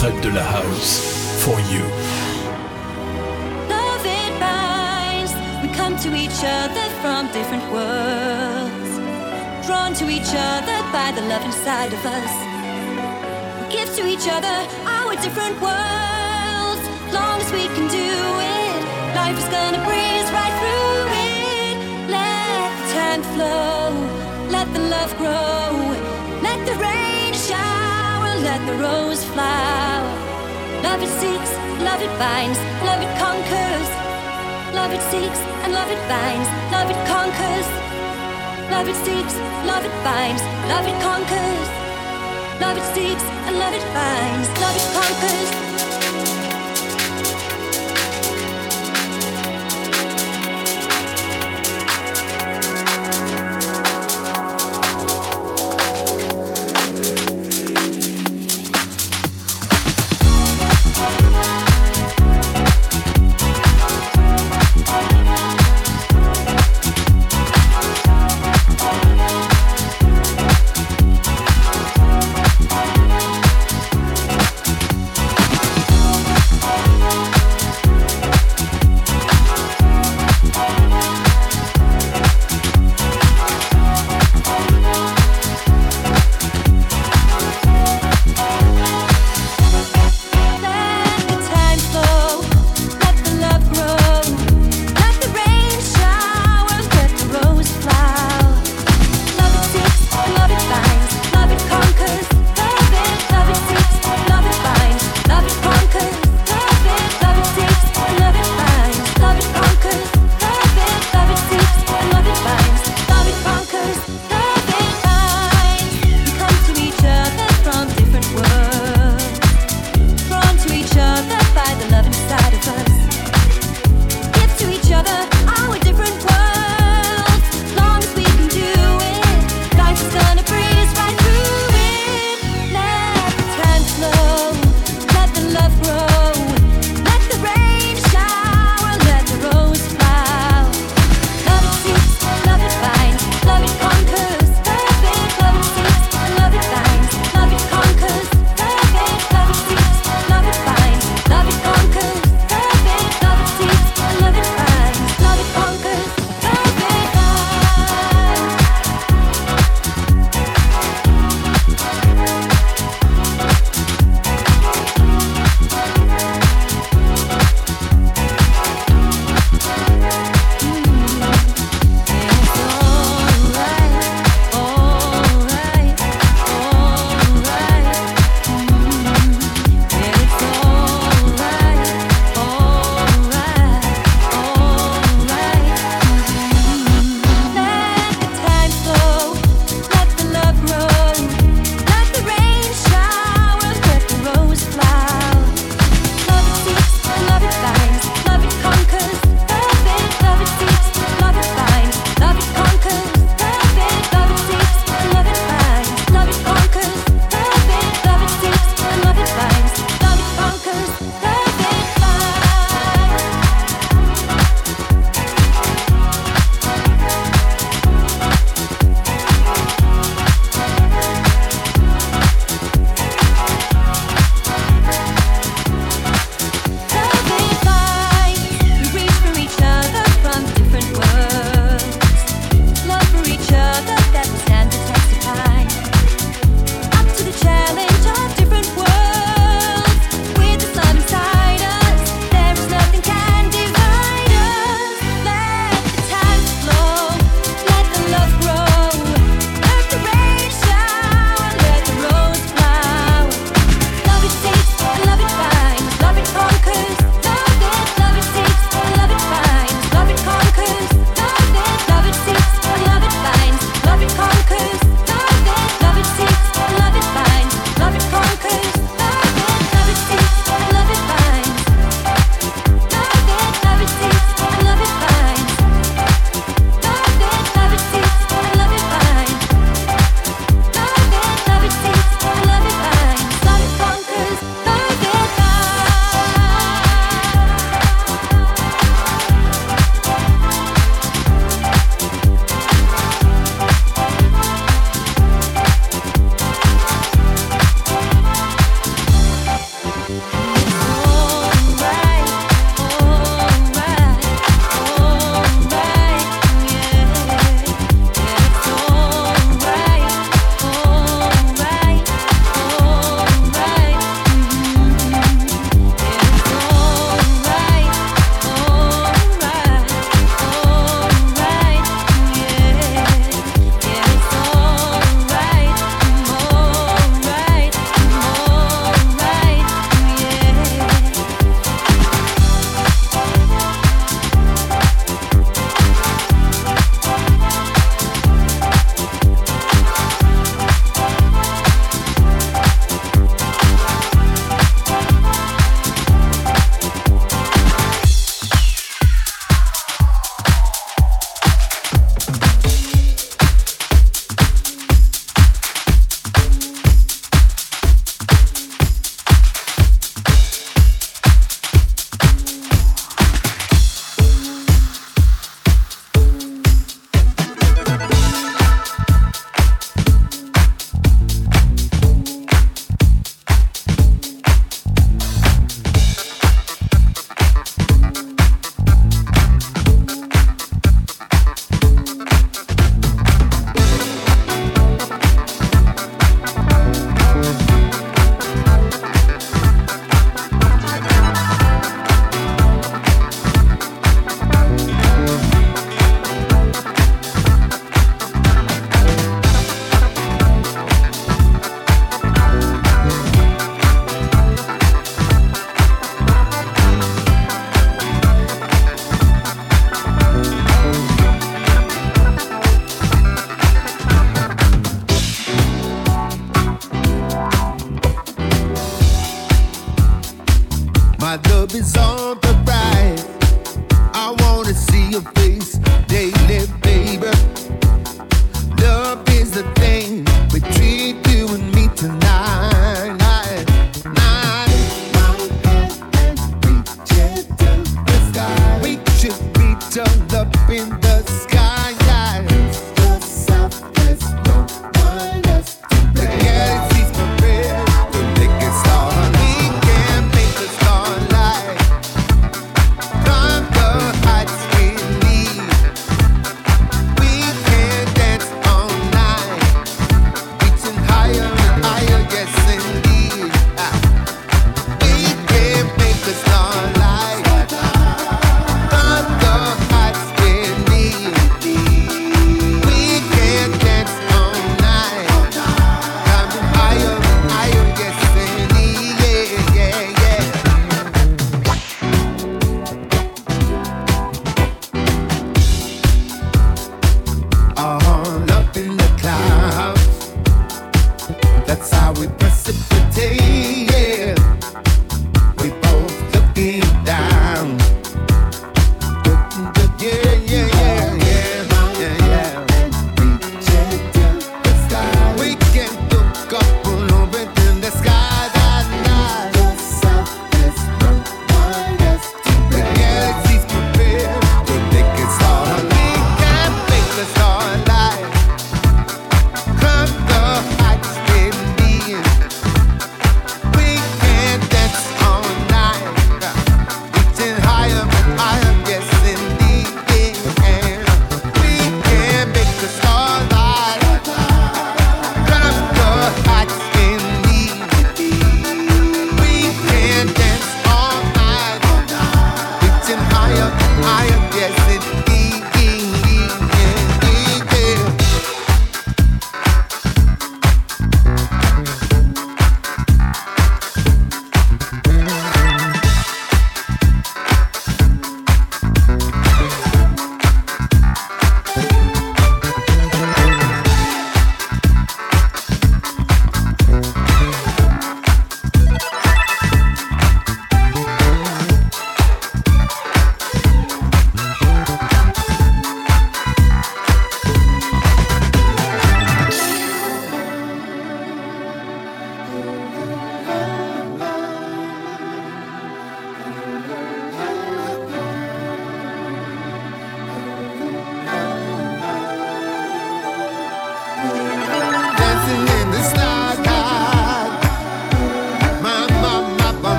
Fred de la House. For you. Love it binds. We come to each other from different worlds. Drawn to each other by the love inside of us. We give to each other our different worlds. Long as we can do it, life is gonna breeze right through it. Let the time flow, let the love grow, let the rain shower, let the rose flower. Love it seeks, love it binds, love it conquers. Love it seeks and love it binds, love it conquers. Love it seeks, love it binds, love it conquers. Love it seeks and love it binds, love it conquers.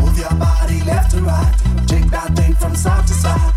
Move your body left to right. Jig that thing from side to side.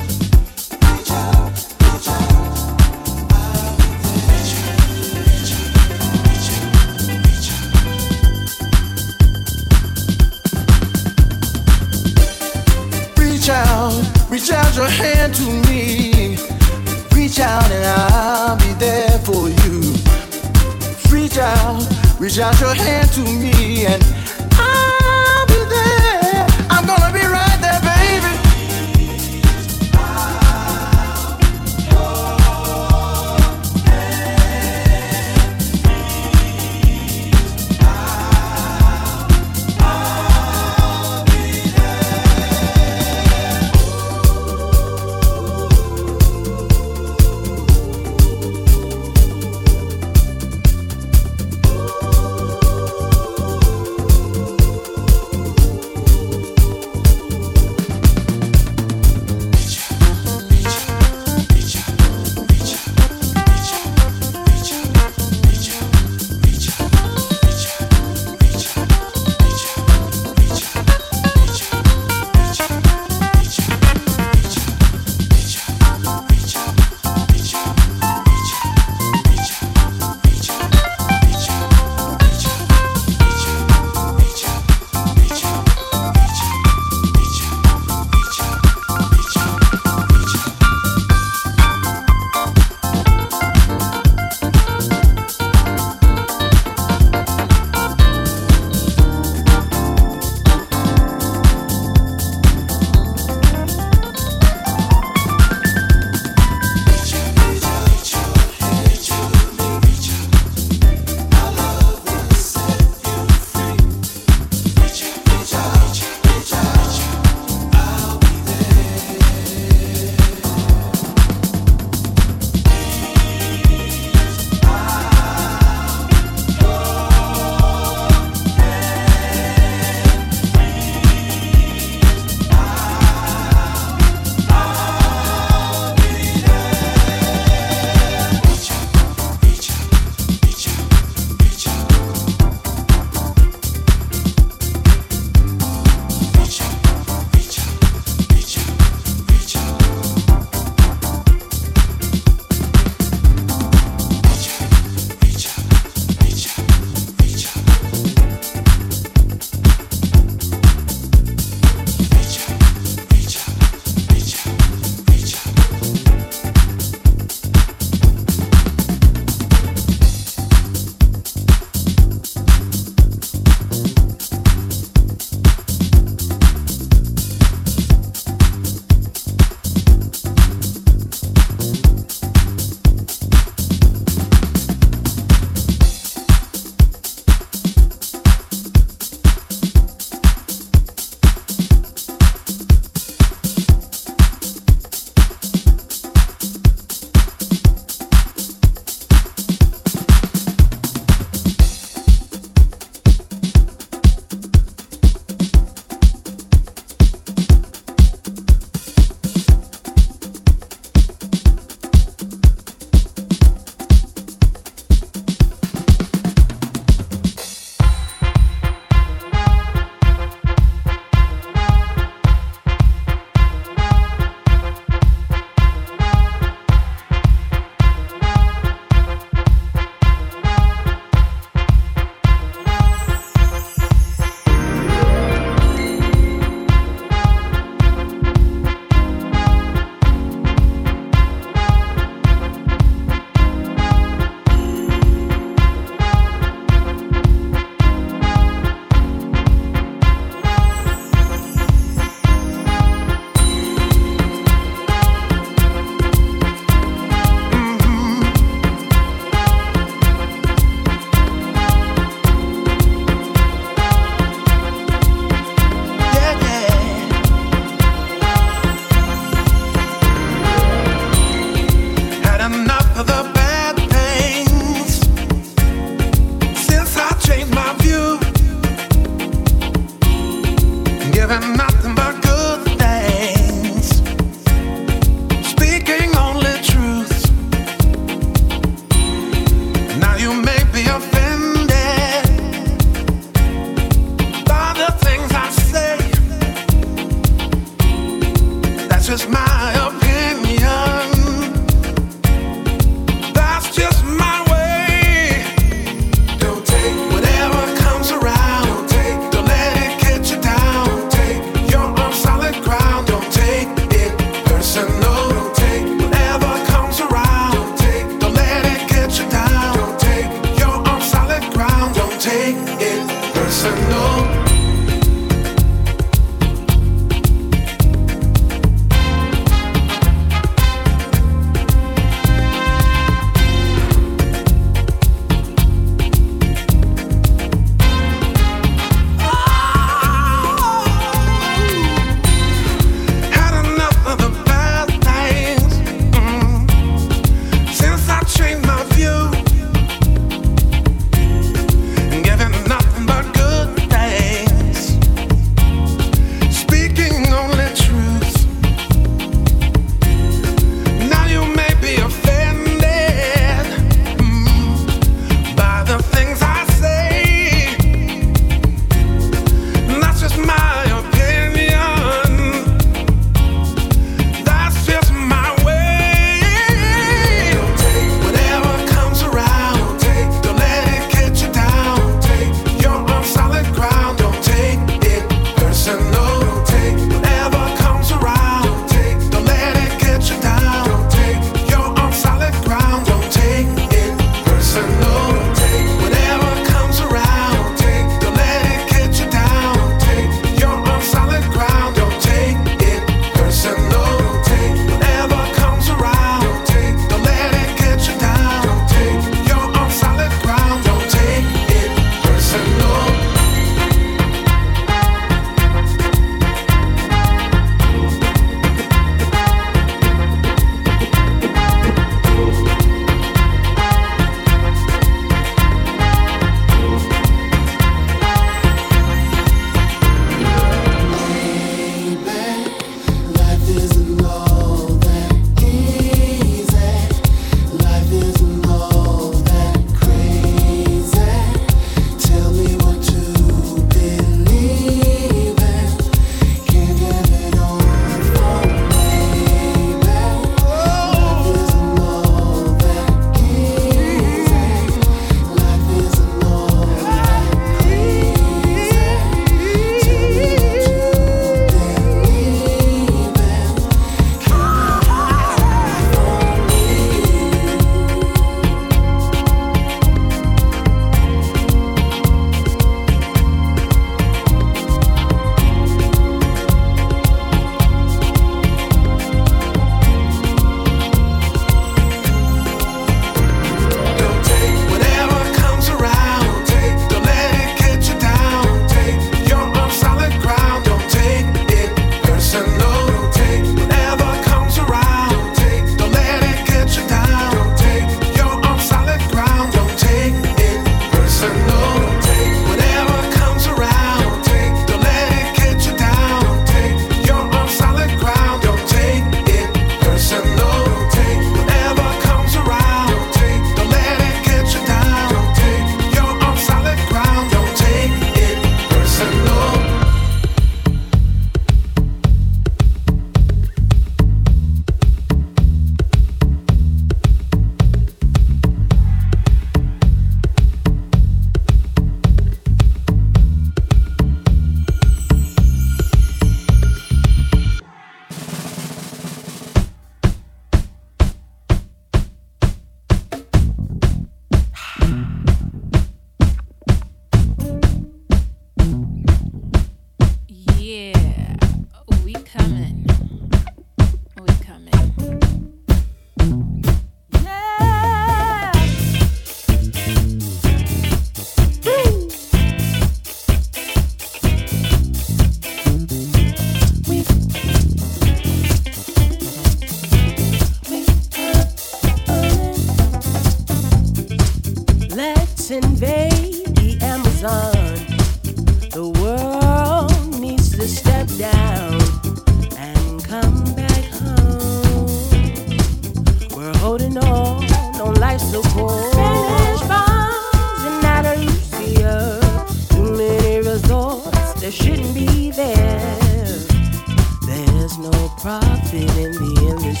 The endless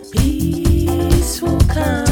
this Peace will come.